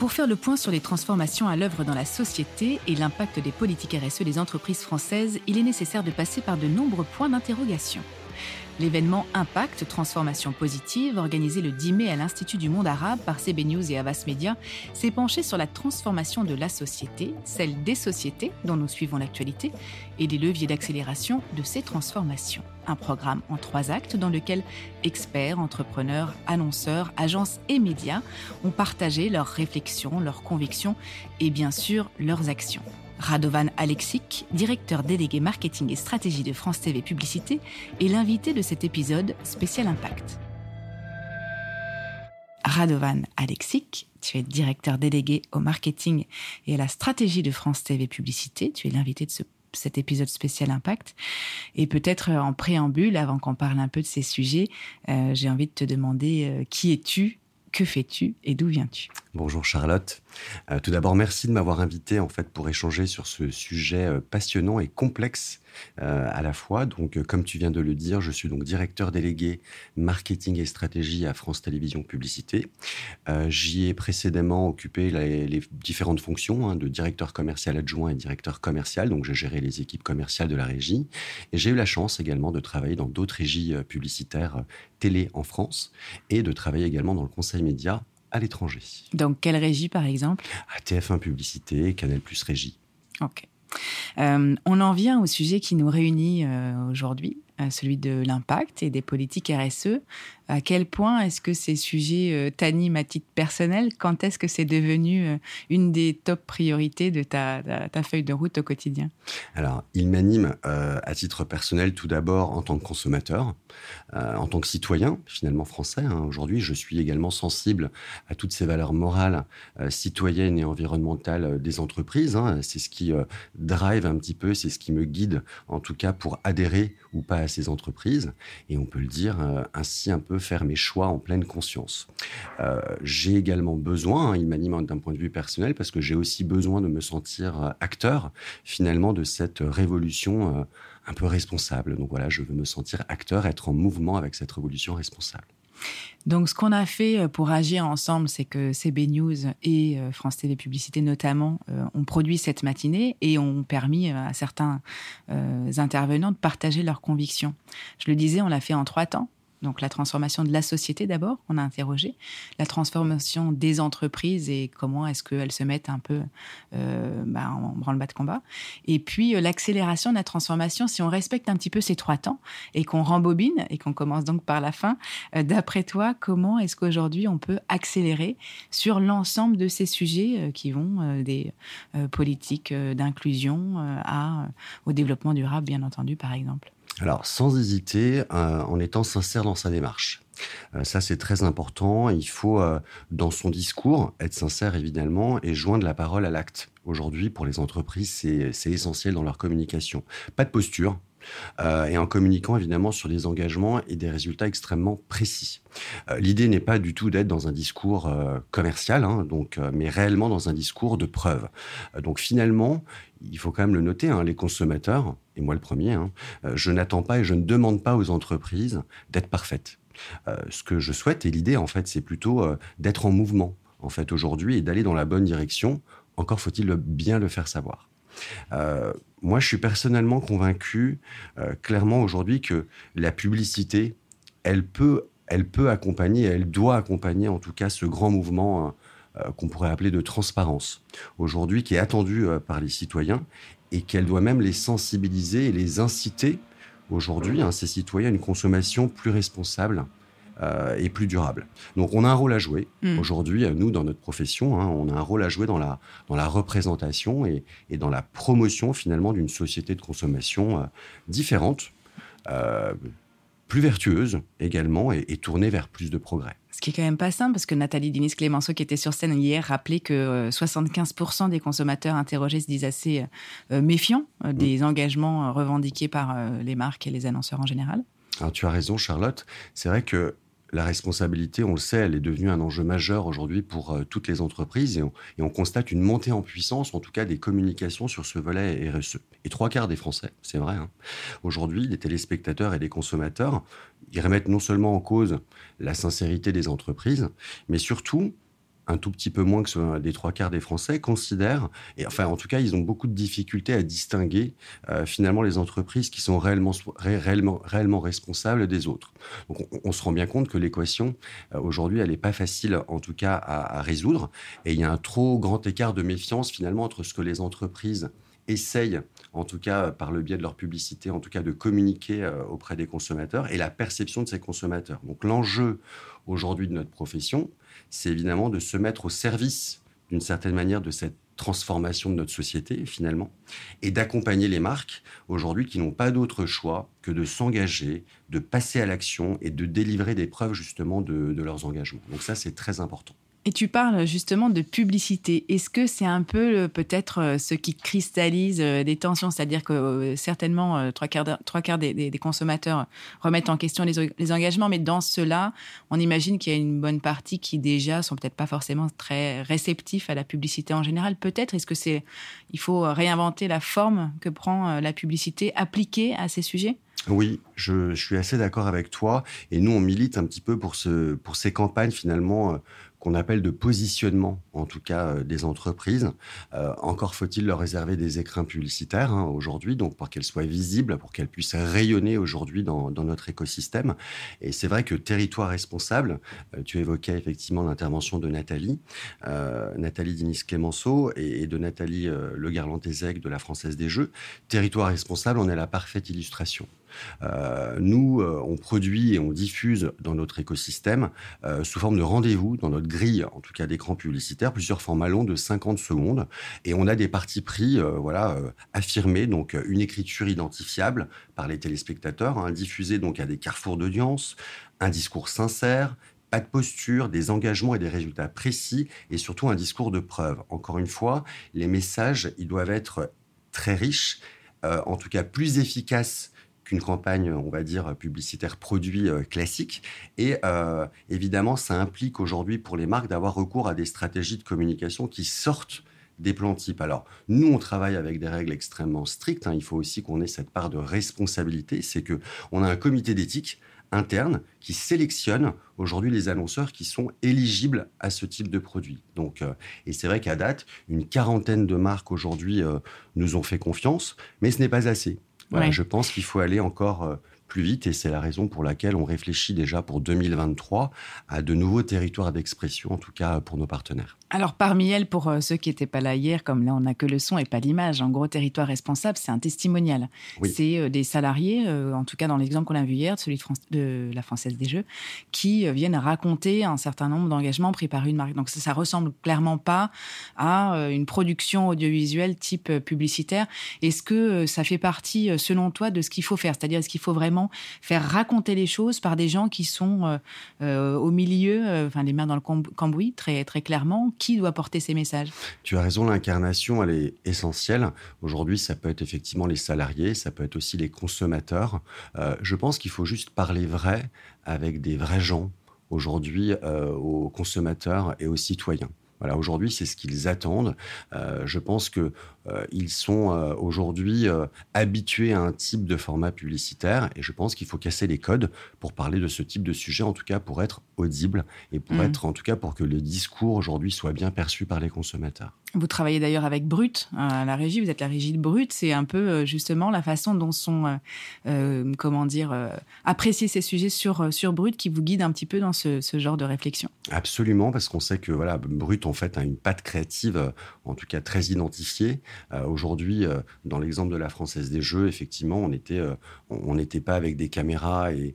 Pour faire le point sur les transformations à l'œuvre dans la société et l'impact des politiques RSE des entreprises françaises, il est nécessaire de passer par de nombreux points d'interrogation. L'événement Impact Transformation Positive, organisé le 10 mai à l'Institut du Monde Arabe par CB News et Avas Media, s'est penché sur la transformation de la société, celle des sociétés dont nous suivons l'actualité, et les leviers d'accélération de ces transformations. Un programme en trois actes dans lequel experts, entrepreneurs, annonceurs, agences et médias ont partagé leurs réflexions, leurs convictions et bien sûr leurs actions. Radovan Alexic, directeur délégué marketing et stratégie de France TV Publicité, est l'invité de cet épisode spécial Impact. Radovan Alexic, tu es directeur délégué au marketing et à la stratégie de France TV Publicité. Tu es l'invité de cet épisode spécial Impact. Et peut-être en préambule, avant qu'on parle un peu de ces sujets, euh, j'ai envie de te demander euh, qui es-tu que fais-tu et d'où viens-tu? Bonjour Charlotte. Euh, tout d'abord, merci de m'avoir invité en fait pour échanger sur ce sujet euh, passionnant et complexe euh, à la fois. Donc, comme tu viens de le dire, je suis donc directeur délégué marketing et stratégie à France Télévisions Publicité. J'y ai précédemment occupé les, différentes fonctions hein, de directeur commercial adjoint et directeur commercial. Donc, j'ai géré les équipes commerciales de la régie et j'ai eu la chance également de travailler dans d'autres régies publicitaires télé en France et de travailler également dans le conseil média à l'étranger. Donc, quelle régie, par exemple? À TF1 Publicité, Canal Plus Régie. Ok. Euh, on en vient au sujet qui nous réunit euh, aujourd'hui, celui de l'impact et des politiques RSE. À quel point est-ce que ces sujets euh, t'animent à titre personnel? Quand est-ce que c'est devenu euh, une des top priorités de ta, feuille de route au quotidien? Alors, il m'anime à titre personnel tout d'abord en tant que consommateur, en tant que citoyen finalement français. Hein. Aujourd'hui, je suis également sensible à toutes ces valeurs morales, citoyennes et environnementales des entreprises. Hein. C'est ce qui drive un petit peu, c'est ce qui me guide en tout cas pour adhérer ou pas à ces entreprises. Et on peut le dire ainsi un peu faire mes choix en pleine conscience. Euh, j'ai également besoin, hein, il m'anime d'un point de vue personnel, parce que j'ai aussi besoin de me sentir euh, acteur finalement de cette révolution euh, un peu responsable. Donc voilà, je veux me sentir acteur, être en mouvement avec cette révolution responsable. Donc, ce qu'on a fait pour agir ensemble, c'est que CB News et France TV Publicité notamment ont produit cette matinée et ont permis à certains intervenants de partager leurs convictions. Je le disais, on l'a fait en trois temps. Donc la transformation de la société d'abord, on a interrogé, la transformation des entreprises et comment est-ce qu'elles se mettent un peu euh, bah, en branle-bas de combat. Et puis euh, l'accélération de la transformation, si on respecte un petit peu ces trois temps et qu'on rembobine et qu'on commence donc par la fin, euh, d'après toi, comment est-ce qu'aujourd'hui on peut accélérer sur l'ensemble de ces sujets qui vont des politiques d'inclusion à, au développement durable, bien entendu, par exemple? Alors, sans hésiter, euh, en étant sincère dans sa démarche. Euh, ça, c'est très important. Il faut, euh, dans son discours, être sincère, évidemment, et joindre la parole à l'acte. Aujourd'hui, pour les entreprises, c'est essentiel dans leur communication. Pas de posture, et en communiquant évidemment sur des engagements et des résultats extrêmement précis. L'idée n'est pas du tout d'être dans un discours commercial, hein, donc, mais réellement dans un discours de preuve. donc finalement, il faut quand même le noter, hein, les consommateurs, moi le premier, hein, je n'attends pas et je ne demande pas aux entreprises d'être parfaites. ce que je souhaite, et l'idée en fait, c'est plutôt d'être en mouvement en fait aujourd'hui et d'aller dans la bonne direction. Encore faut-il bien le faire savoir. Euh, moi, je suis personnellement convaincu, euh, clairement aujourd'hui, que la publicité, elle peut, elle peut accompagner, elle doit accompagner en tout cas ce grand mouvement euh, qu'on pourrait appeler de transparence, aujourd'hui qui est attendu par les citoyens et qu'elle doit même les sensibiliser et les inciter aujourd'hui, hein, ces citoyens, à une consommation plus responsable euh, et plus durable. Donc on a un rôle à jouer. Hmm. Aujourd'hui, euh, nous, dans notre profession, hein, on a un rôle à jouer dans la, dans la représentation et, et dans la promotion finalement d'une société de consommation euh, différente, plus vertueuse également et, tournée vers plus de progrès. Ce qui est quand même pas simple, parce que Nathalie Dinis-Clémenceau, qui était sur scène hier, rappelait que 75% des consommateurs interrogés se disent assez méfiants hmm. des engagements revendiqués par les marques et les annonceurs en général. Alors tu as raison, Charlotte. C'est vrai que la responsabilité, on le sait, elle est devenue un enjeu majeur aujourd'hui pour euh, toutes les entreprises et on, constate une montée en puissance, en tout cas des communications sur ce volet RSE. Et trois quarts des Français, c'est vrai, hein. aujourd'hui, les téléspectateurs et les consommateurs, ils remettent non seulement en cause la sincérité des entreprises, mais surtout un tout petit peu moins que des trois quarts des Français, considèrent, et enfin en tout cas ils ont beaucoup de difficultés à distinguer euh, finalement les entreprises qui sont réellement, réellement, réellement responsables des autres. Donc on, se rend bien compte que l'équation euh, aujourd'hui elle n'est pas facile en tout cas à, à résoudre, et il y a un trop grand écart de méfiance finalement entre ce que les entreprises essayent, en tout cas par le biais de leur publicité, en tout cas de communiquer euh, auprès des consommateurs et la perception de ces consommateurs. Donc l'enjeu aujourd'hui de notre profession, c'est évidemment de se mettre au service d'une certaine manière de cette transformation de notre société finalement et d'accompagner les marques aujourd'hui qui n'ont pas d'autre choix que de s'engager, de passer à l'action et de délivrer des preuves justement de, leurs engagements. Donc ça c'est très important. Et tu parles justement de publicité. Est-ce que c'est un peu euh, peut-être euh, ce qui cristallise euh, des tensions? C'est-à-dire que certainement trois quarts, des, consommateurs remettent en question les, engagements, mais dans cela, on imagine qu'il y a une bonne partie qui déjà sont peut-être pas forcément très réceptifs à la publicité en général. Peut-être est-ce que c'est il faut réinventer la forme que prend la publicité appliquée à ces sujets? Oui, je, suis assez d'accord avec toi. Et nous, on milite un petit peu pour ces campagnes finalement qu'on appelle de positionnement, en tout cas euh, des entreprises. Euh, encore faut-il leur réserver des écrins publicitaires hein, aujourd'hui, donc pour qu'elles soient visibles, pour qu'elles puissent rayonner aujourd'hui dans, notre écosystème. Et c'est vrai que territoire responsable, euh, tu évoquais effectivement l'intervention de Nathalie, Nathalie Dinis-Clémenceau et, de Nathalie Le Garland-Ezek de la Française des Jeux. Territoire responsable, on est la parfaite illustration. Nous, on produit et on diffuse dans notre écosystème sous forme de rendez-vous, dans notre grille, en tout cas d'écran publicitaire, plusieurs formats longs de 50 secondes. Et on a des parties pris voilà, affirmés, donc une écriture identifiable par les téléspectateurs, hein, diffusée donc à des carrefours d'audience, un discours sincère, pas de posture, des engagements et des résultats précis, et surtout un discours de preuve. Encore une fois, les messages, ils doivent être très riches, en tout cas plus efficaces une campagne, on va dire, publicitaire produit euh, classique. Et euh, évidemment, ça implique aujourd'hui pour les marques d'avoir recours à des stratégies de communication qui sortent des plans types. Alors, nous, on travaille avec des règles extrêmement strictes. Hein. Il faut aussi qu'on ait cette part de responsabilité. C'est que on a un comité d'éthique interne qui sélectionne aujourd'hui les annonceurs qui sont éligibles à ce type de produit. Donc, euh, et c'est vrai qu'à date, une quarantaine de marques aujourd'hui nous ont fait confiance, mais ce n'est pas assez. Je pense qu'il faut aller encore euh, plus vite et c'est la raison pour laquelle on réfléchit déjà pour 2023 à de nouveaux territoires d'expression, en tout cas pour nos partenaires. Alors parmi elles, pour euh, ceux qui n'étaient pas là hier, comme là on n'a que le son et pas l'image, en gros territoire responsable, c'est un testimonial. C'est euh, des salariés, euh, en tout cas dans l'exemple qu'on a vu hier, celui de, de, la Française des Jeux, qui viennent raconter un certain nombre d'engagements pris par une marque. Donc ça, ça ressemble clairement pas à une production audiovisuelle type publicitaire. Est-ce que ça fait partie, selon toi, de ce qu'il faut faire? C'est-à-dire est-ce qu'il faut vraiment faire raconter les choses par des gens qui sont au milieu, enfin les mains dans le cambouis, très très clairement qui doit porter ces messages Tu as raison, l'incarnation, elle est essentielle. Aujourd'hui, ça peut être effectivement les salariés, ça peut être aussi les consommateurs. Euh, je pense qu'il faut juste parler vrai avec des vrais gens aujourd'hui euh, aux consommateurs et aux citoyens. Voilà, aujourd'hui, c'est ce qu'ils attendent. Euh, je pense que euh, ils sont euh, aujourd'hui habitués à un type de format publicitaire et je pense qu'il faut casser les codes pour parler de ce type de sujet, en tout cas pour être audible et pour mmh. être, en tout cas, pour que le discours aujourd'hui soit bien perçu par les consommateurs. Vous travaillez d'ailleurs avec Brut à la régie. Vous êtes la régie de Brut. C'est un peu justement la façon dont sont, comment dire, appréciés ces sujets sur sur Brut qui vous guide un petit peu dans ce, ce genre de réflexion. Absolument, parce qu'on sait que voilà, Brut en fait a une patte créative, euh, en tout cas très identifiée. Euh, aujourd'hui, euh, dans l'exemple de la Française des Jeux, effectivement, on était, on n'était pas avec des caméras et,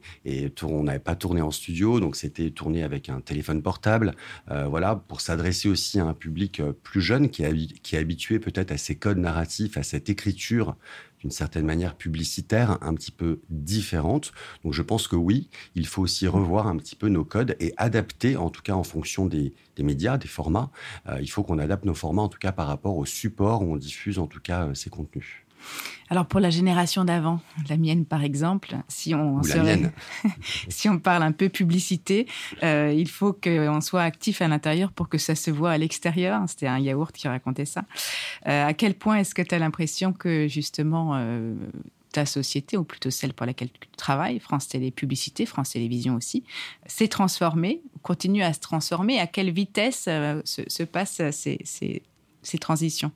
on n'avait pas tourné en studio, donc c'était tourné avec un téléphone portable. voilà, pour s'adresser aussi à un public plus jeune qui est, habitué peut-être à ces codes narratifs, à cette écriture d'une certaine manière publicitaire un petit peu différente. Donc je pense que oui, il faut aussi revoir un petit peu nos codes et adapter, en tout cas en fonction des, médias, des formats. Euh, il faut qu'on adapte nos formats, en tout cas par rapport au support où on diffuse en tout cas euh, ces contenus. Alors pour la génération d'avant, la mienne par exemple, si on si on parle un peu publicité, euh, il faut qu'on soit actif à l'intérieur pour que ça se voit à l'extérieur. C'était un yaourt qui racontait ça. Euh, à quel point est-ce que tu as l'impression que justement euh, ta société, ou plutôt celle pour laquelle tu travailles, France Télé Publicité, France Télévisions aussi, s'est transformée, continue à se transformer? À quelle vitesse se, passent ces, ces, transitions?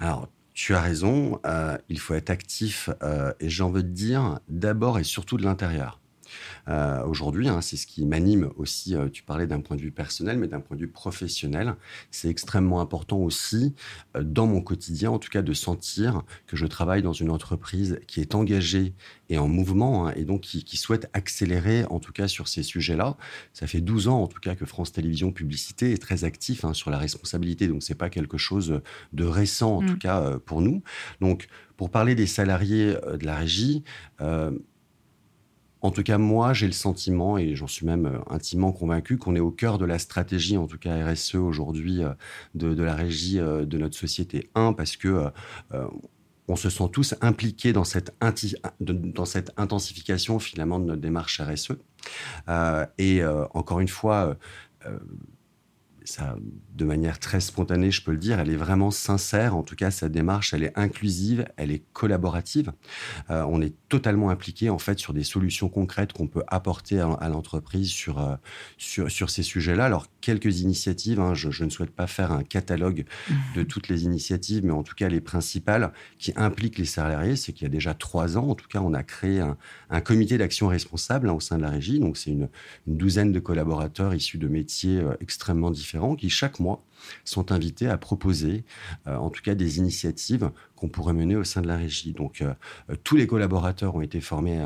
Alors, tu as raison, euh, il faut être actif, euh, et j'en veux te dire d'abord et surtout de l'intérieur. Euh, aujourd'hui. Hein, c'est ce qui m'anime aussi. Euh, tu parlais d'un point de vue personnel, mais d'un point de vue professionnel, c'est extrêmement important aussi euh, dans mon quotidien, en tout cas, de sentir que je travaille dans une entreprise qui est engagée et en mouvement, hein, et donc qui, souhaite accélérer, en tout cas, sur ces sujets-là. Ça fait 12 ans, en tout cas, que France Télévisions Publicité est très actif hein, sur la responsabilité. Donc, c'est pas quelque chose de récent, en tout mmh. cas, pour nous. Donc, pour parler des salariés de la régie, en tout cas, moi, j'ai le sentiment, et j'en suis même euh, intimement convaincu, qu'on est au cœur de la stratégie, en tout cas RSE aujourd'hui, euh, de, la régie euh, de notre société. Un, parce que on se sent tous impliqués dans cette intensification finalement de notre démarche RSE. et encore une fois, ça, de manière très spontanée, je peux le dire, elle est vraiment sincère. En tout cas, sa démarche, elle est inclusive, elle est collaborative. Euh, on est totalement impliqué en fait sur des solutions concrètes qu'on peut apporter à, l'entreprise sur, euh, sur, sur ces sujets-là. Alors quelques initiatives. Hein, je, ne souhaite pas faire un catalogue de mmh. toutes les initiatives, mais en tout cas les principales qui impliquent les salariés, c'est qu'il y a déjà trois ans, en tout cas, on a créé un, comité d'action responsable hein, au sein de la régie. Donc c'est une, une, douzaine de collaborateurs issus de métiers euh, extrêmement différents qui chaque mois sont invités à proposer, euh, en tout cas, des initiatives qu'on pourrait mener au sein de la régie. Donc, euh, euh, tous les collaborateurs ont été formés,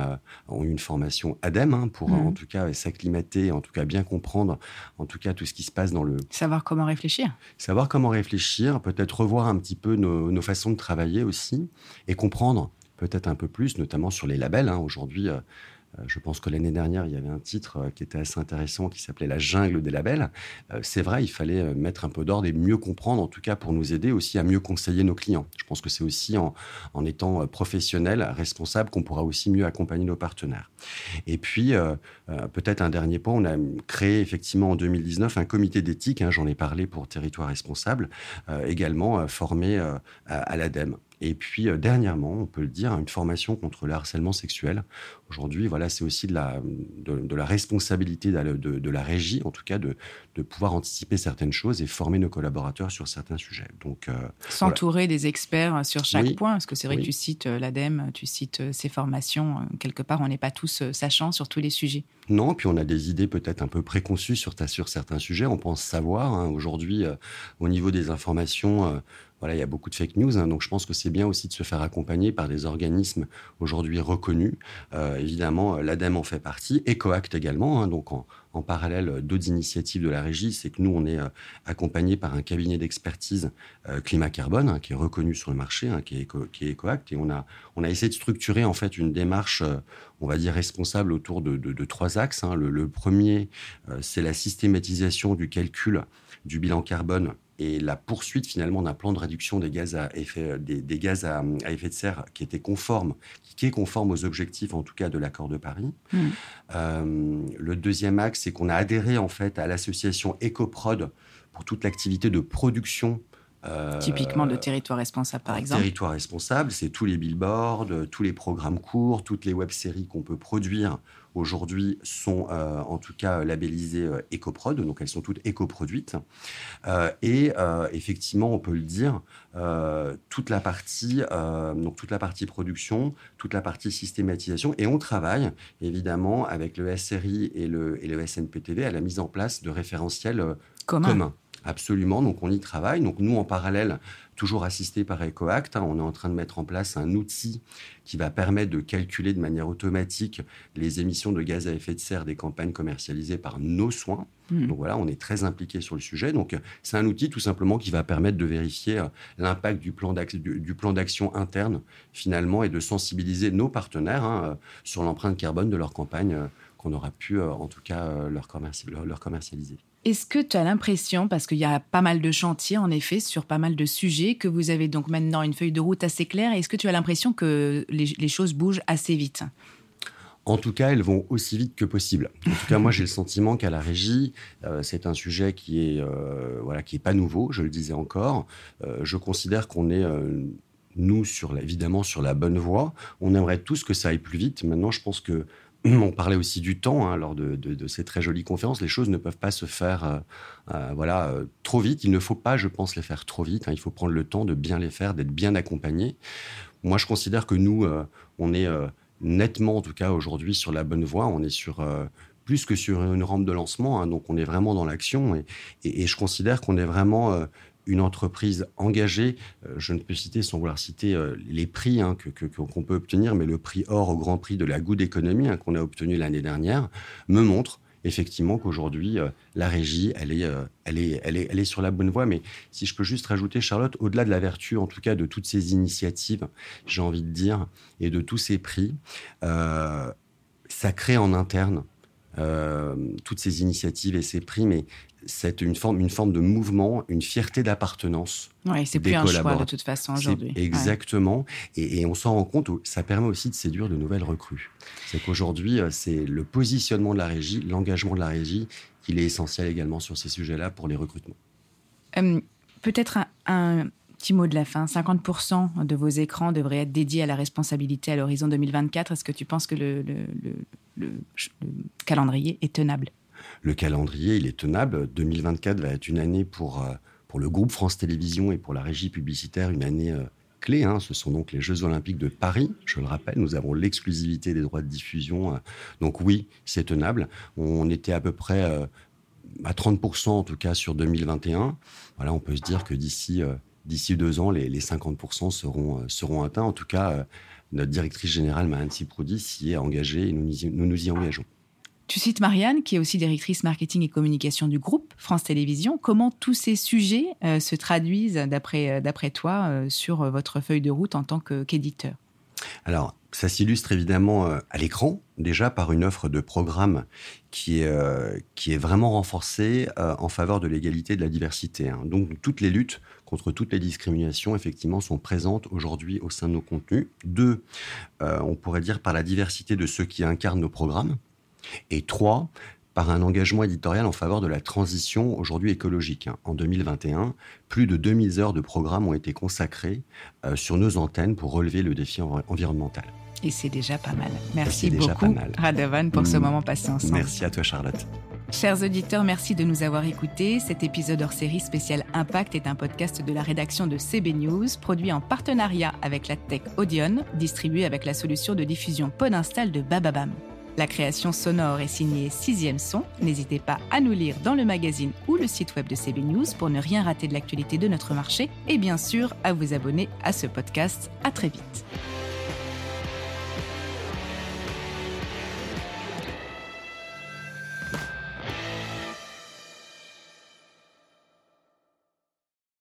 ont eu une formation ADEME hein, pour, en mmh. tout cas, s'acclimater, en tout cas, bien comprendre, en tout cas, tout ce qui se passe dans le... Savoir comment réfléchir. Savoir comment réfléchir, peut-être revoir un petit peu nos, façons de travailler aussi, et comprendre peut-être un peu plus, notamment sur les labels. Hein. Aujourd'hui, euh, je pense que l'année dernière, il y avait un titre euh, qui était assez intéressant qui s'appelait La jungle des labels. Euh, c'est vrai, il fallait mettre un peu d'ordre et mieux comprendre, en tout cas pour nous aider aussi à mieux conseiller nos clients. Je pense que c'est aussi en, étant professionnel, responsable, qu'on pourra aussi mieux accompagner nos partenaires. Et puis, peut-être un dernier point, on a créé effectivement en 2019 un comité d'éthique, hein, j'en ai parlé pour Territoire Responsable, également formé à l'ADEME. Et puis euh, dernièrement, on peut le dire, une formation contre le harcèlement sexuel. Aujourd'hui, voilà, c'est aussi de la, de, la responsabilité de, de, la régie, en tout cas, de, de pouvoir anticiper certaines choses et former nos collaborateurs sur certains sujets. Donc, euh, s'entourer des experts sur chaque point, parce que c'est vrai que tu cites euh, l'ADEME, tu cites ces formations. Quelque part, on n'est pas tous sachants sur tous les sujets. Non, puis on a des idées peut-être un peu préconçues sur, sur certains sujets. On pense savoir. Hein. Aujourd'hui, au niveau des informations, il y a beaucoup de fake news, hein, donc je pense que c'est bien aussi de se faire accompagner par des organismes aujourd'hui reconnus. Euh, évidemment, l'ADEME en fait partie, EcoAct également, hein, donc en, parallèle d'autres initiatives de la régie, c'est que nous, on est euh, accompagné par un cabinet d'expertise euh, climat-carbone hein, qui est reconnu sur le marché, qui, est EcoAct, et on a, on a essayé de structurer en fait une démarche, on va dire, responsable autour de, trois axes. Le, premier, c'est la systématisation du calcul du bilan carbone et la poursuite finalement d'un plan de réduction des gaz à effet, des, gaz à, effet de serre qui était conforme, qui est conforme aux objectifs en tout cas de l'accord de Paris. Mmh. Euh, le deuxième axe, c'est qu'on a adhéré en fait à l'association EcoProd pour toute l'activité de production euh, Typiquement de territoire responsable, par exemple. Territoire responsable, c'est tous les billboards, tous les programmes courts, toutes les web-séries qu'on peut produire aujourd'hui sont euh, en tout cas labellisées euh, EcoProd, donc elles sont toutes éco-produites. et effectivement, on peut le dire, toute la partie, donc toute la partie production, toute la partie systématisation, et on travaille évidemment avec le SRI et le, et le SNPTV à la mise en place de référentiels communs. Absolument, donc on y travaille. Donc nous, en parallèle, toujours assisté par EcoAct, hein, on est en train de mettre en place un outil qui va permettre de calculer de manière automatique les émissions de gaz à effet de serre des campagnes commercialisées par nos soins. Mmh. Donc voilà, on est très impliqué sur le sujet. Donc c'est un outil tout simplement qui va permettre de vérifier euh, l'impact du plan d'action interne finalement et de sensibiliser nos partenaires hein, euh, sur l'empreinte carbone de leur campagne euh, qu'on aura pu en tout cas leur commercialiser. Est-ce que tu as l'impression, parce qu'il y a pas mal de chantiers en effet sur pas mal de sujets, que vous avez donc maintenant une feuille de route assez claire, est-ce que tu as l'impression que les, choses bougent assez vite? En tout cas, elles vont aussi vite que possible. En tout cas, moi, j'ai le sentiment qu'à la régie, euh, c'est un sujet qui est euh, voilà qui est pas nouveau. Je le disais encore. Euh, je considère qu'on est nous, sur évidemment, sur la bonne voie. On aimerait tous que ça aille plus vite. Maintenant, je pense que on parlait aussi du temps hein, lors de, ces très jolies conférences. Les choses ne peuvent pas se faire euh, euh, voilà, euh, trop vite. Il ne faut pas, je pense, les faire trop vite. Hein. Il faut prendre le temps de bien les faire, d'être bien accompagné. Moi, je considère que nous, on est nettement, en tout cas aujourd'hui, sur la bonne voie. On est sur plus que sur une rampe de lancement. Hein. donc, on est vraiment dans l'action. Et, et, je considère qu'on est vraiment une entreprise engagée. Euh, je ne peux citer, sans vouloir citer euh, les prix hein, qu'on peut obtenir, mais le prix or au Grand Prix de la Good Economy hein, qu'on a obtenu l'année dernière me montre effectivement qu'aujourd'hui, euh, la régie, elle est, elle, sur la bonne voie. Mais si je peux juste rajouter, Charlotte, au-delà de la vertu, en tout cas, de toutes ces initiatives, j'ai envie de dire, et de tous ces prix, ça crée en interne toutes ces initiatives et ces prix, mais c'est une forme, une forme de mouvement, une fierté d'appartenance. Oui, c'est plus un choix de toute façon aujourd'hui. Exactement. Et, on s'en rend compte, ça permet aussi de séduire de nouvelles recrues. C'est qu'aujourd'hui, euh, c'est le positionnement de la régie, l'engagement de la régie, il est essentiel également sur ces sujets-là pour les recrutements. Hum, peut-être un, petit mot de la fin. 50% de vos écrans devraient être dédiés à la responsabilité à l'horizon 2024. Est-ce que tu penses que le calendrier est tenable? Le calendrier, il est tenable. 2024 va être une année pour, euh, pour le groupe France Télévisions et pour la régie publicitaire, une année euh, clé. Hein. Ce sont donc les Jeux Olympiques de Paris. Je le rappelle, nous avons l'exclusivité des droits de diffusion. Euh. Donc oui, c'est tenable. On était à peu près à 30% en tout cas sur 2021. Voilà, on peut se dire que d'ici d'ici deux ans, les, 50% seront, seront atteints. En tout cas, notre directrice générale, Mahansi Proudi, s'y est engagée et nous nous y engageons. Tu cites Marianne, qui est aussi directrice marketing et communication du groupe France Télévisions. Comment tous ces sujets euh, se traduisent, d'après euh, toi, euh, sur votre feuille de route en tant qu'éditeur? Alors, ça s'illustre évidemment à l'écran, déjà par une offre de programme qui est, qui est vraiment renforcée en faveur de l'égalité et de la diversité. Hein. Donc, toutes les luttes contre toutes les discriminations, effectivement, sont présentes aujourd'hui au sein de nos contenus. Deux, on pourrait dire par la diversité de ceux qui incarnent nos programmes. Et trois, par un engagement éditorial en faveur de la transition aujourd'hui écologique. En 2021, plus de 2000 heures de programmes ont été consacrées euh, sur nos antennes pour relever le défi environnemental. Et c'est déjà pas mal. Merci beaucoup, Radavan, pour ce mm. moment passé ensemble. Merci à toi, Charlotte. Chers auditeurs, merci de nous avoir écoutés. Cet épisode hors série spécial Impact est un podcast de la rédaction de CB News, produit en partenariat avec la tech Audion, distribué avec la solution de diffusion Podinstall de Bababam. La création sonore est signée Sixième Son. N'hésitez pas à nous lire dans le magazine ou le site web de CB News pour ne rien rater de l'actualité de notre marché et bien sûr à vous abonner à ce podcast. À très vite.